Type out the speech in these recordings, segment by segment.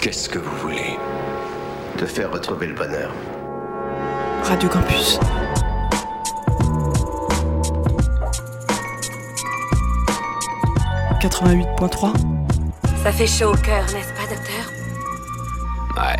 Qu'est-ce que vous voulez Te faire retrouver le bonheur. Radio Campus. « 88.3 » Ça fait chaud au cœur, n'est-ce pas, docteur? Ouais.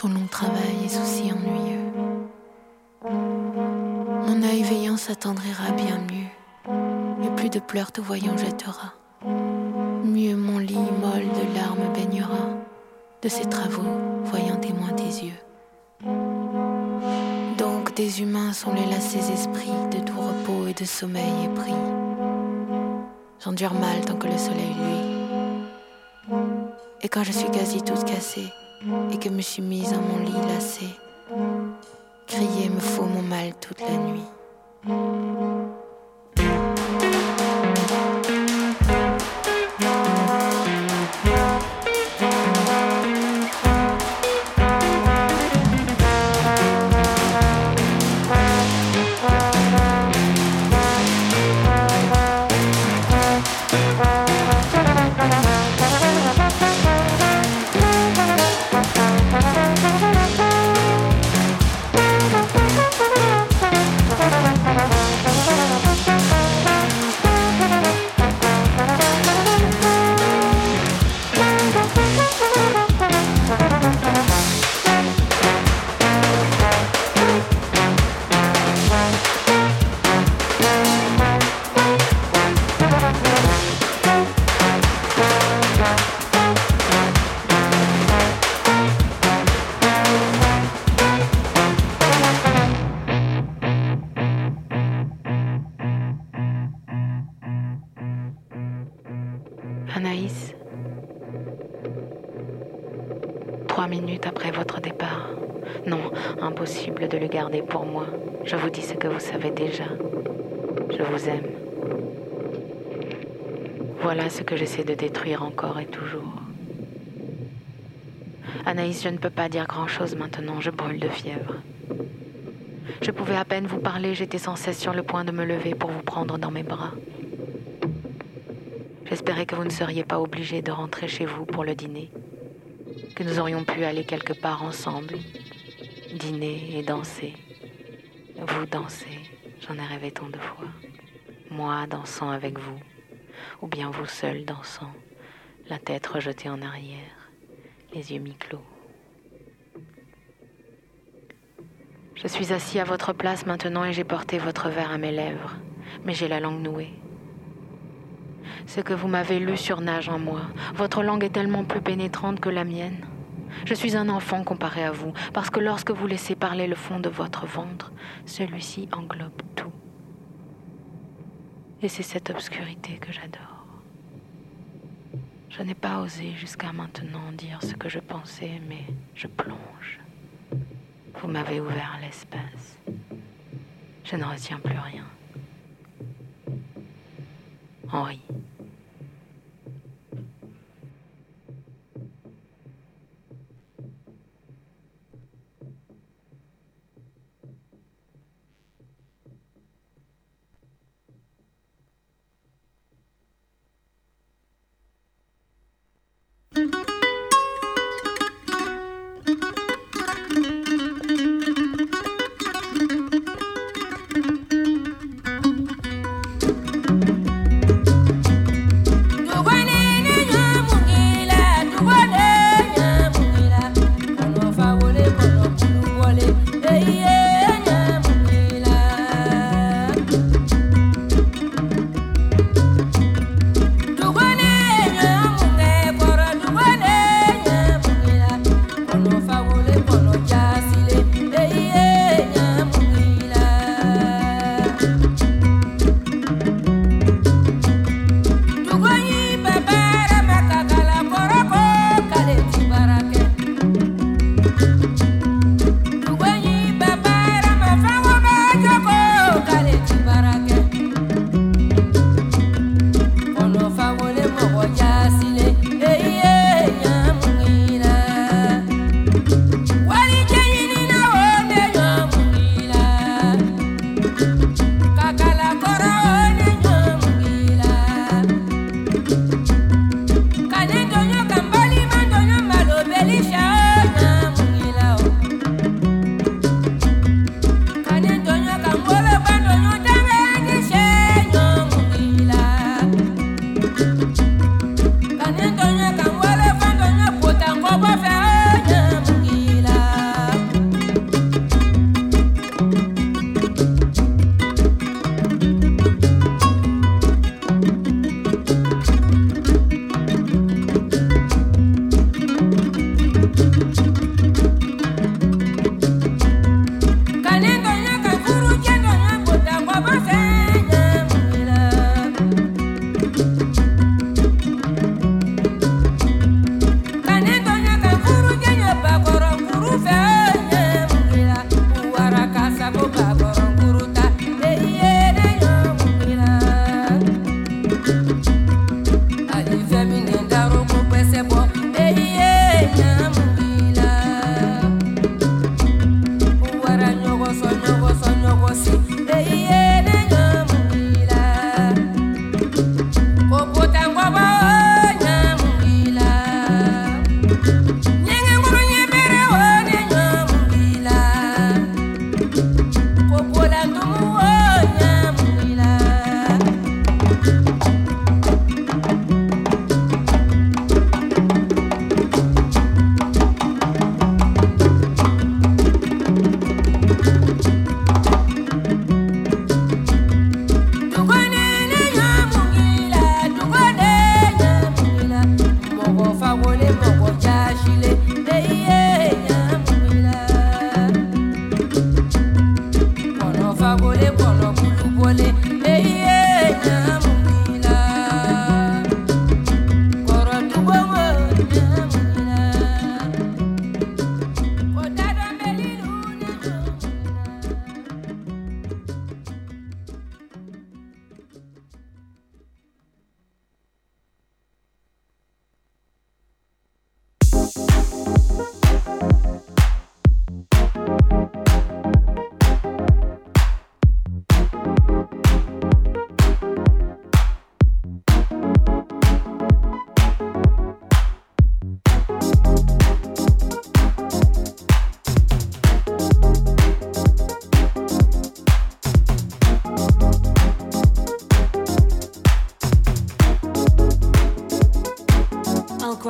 son long travail et soucis ennuyeux. Mon œil veillant s'attendrira bien mieux, et plus de pleurs te voyant jettera. Mieux mon lit molle de larmes baignera, de ses travaux voyant témoin tes yeux. Donc des humains sont les lassés esprits de doux repos et de sommeil épris. J'endure mal tant que le soleil luit. Et quand je suis quasi toute cassée et que me suis mise en mon lit lassée, crier me faut mon mal toute la nuit. Pour moi. Je vous dis ce que vous savez déjà. Je vous aime. Voilà ce que j'essaie de détruire encore et toujours. Anaïs, je ne peux pas dire grand-chose maintenant, je brûle de fièvre. Je pouvais à peine vous parler, j'étais sans cesse sur le point de me lever pour vous prendre dans mes bras. J'espérais que vous ne seriez pas obligé de rentrer chez vous pour le dîner, que nous aurions pu aller quelque part ensemble, dîner et danser. Vous danser, j'en ai rêvé tant de fois. Moi dansant avec vous, ou bien vous seul dansant, la tête rejetée en arrière, les yeux mi-clos. Je suis assis à votre place maintenant et j'ai porté votre verre à mes lèvres, mais j'ai la langue nouée. Ce que vous m'avez lu surnage en moi. Votre langue est tellement plus pénétrante que la mienne. Je suis un enfant comparé à vous, parce que lorsque vous laissez parler le fond de votre ventre, celui-ci englobe tout. Et c'est cette obscurité que j'adore. Je n'ai pas osé jusqu'à maintenant dire ce que je pensais, mais je plonge. Vous m'avez ouvert l'espace. Je ne retiens plus rien. Henri.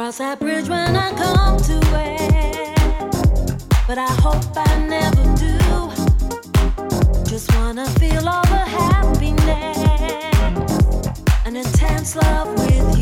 Cross that bridge when I come to it. But I hope I never do. Just wanna feel all the happiness and intense love with you.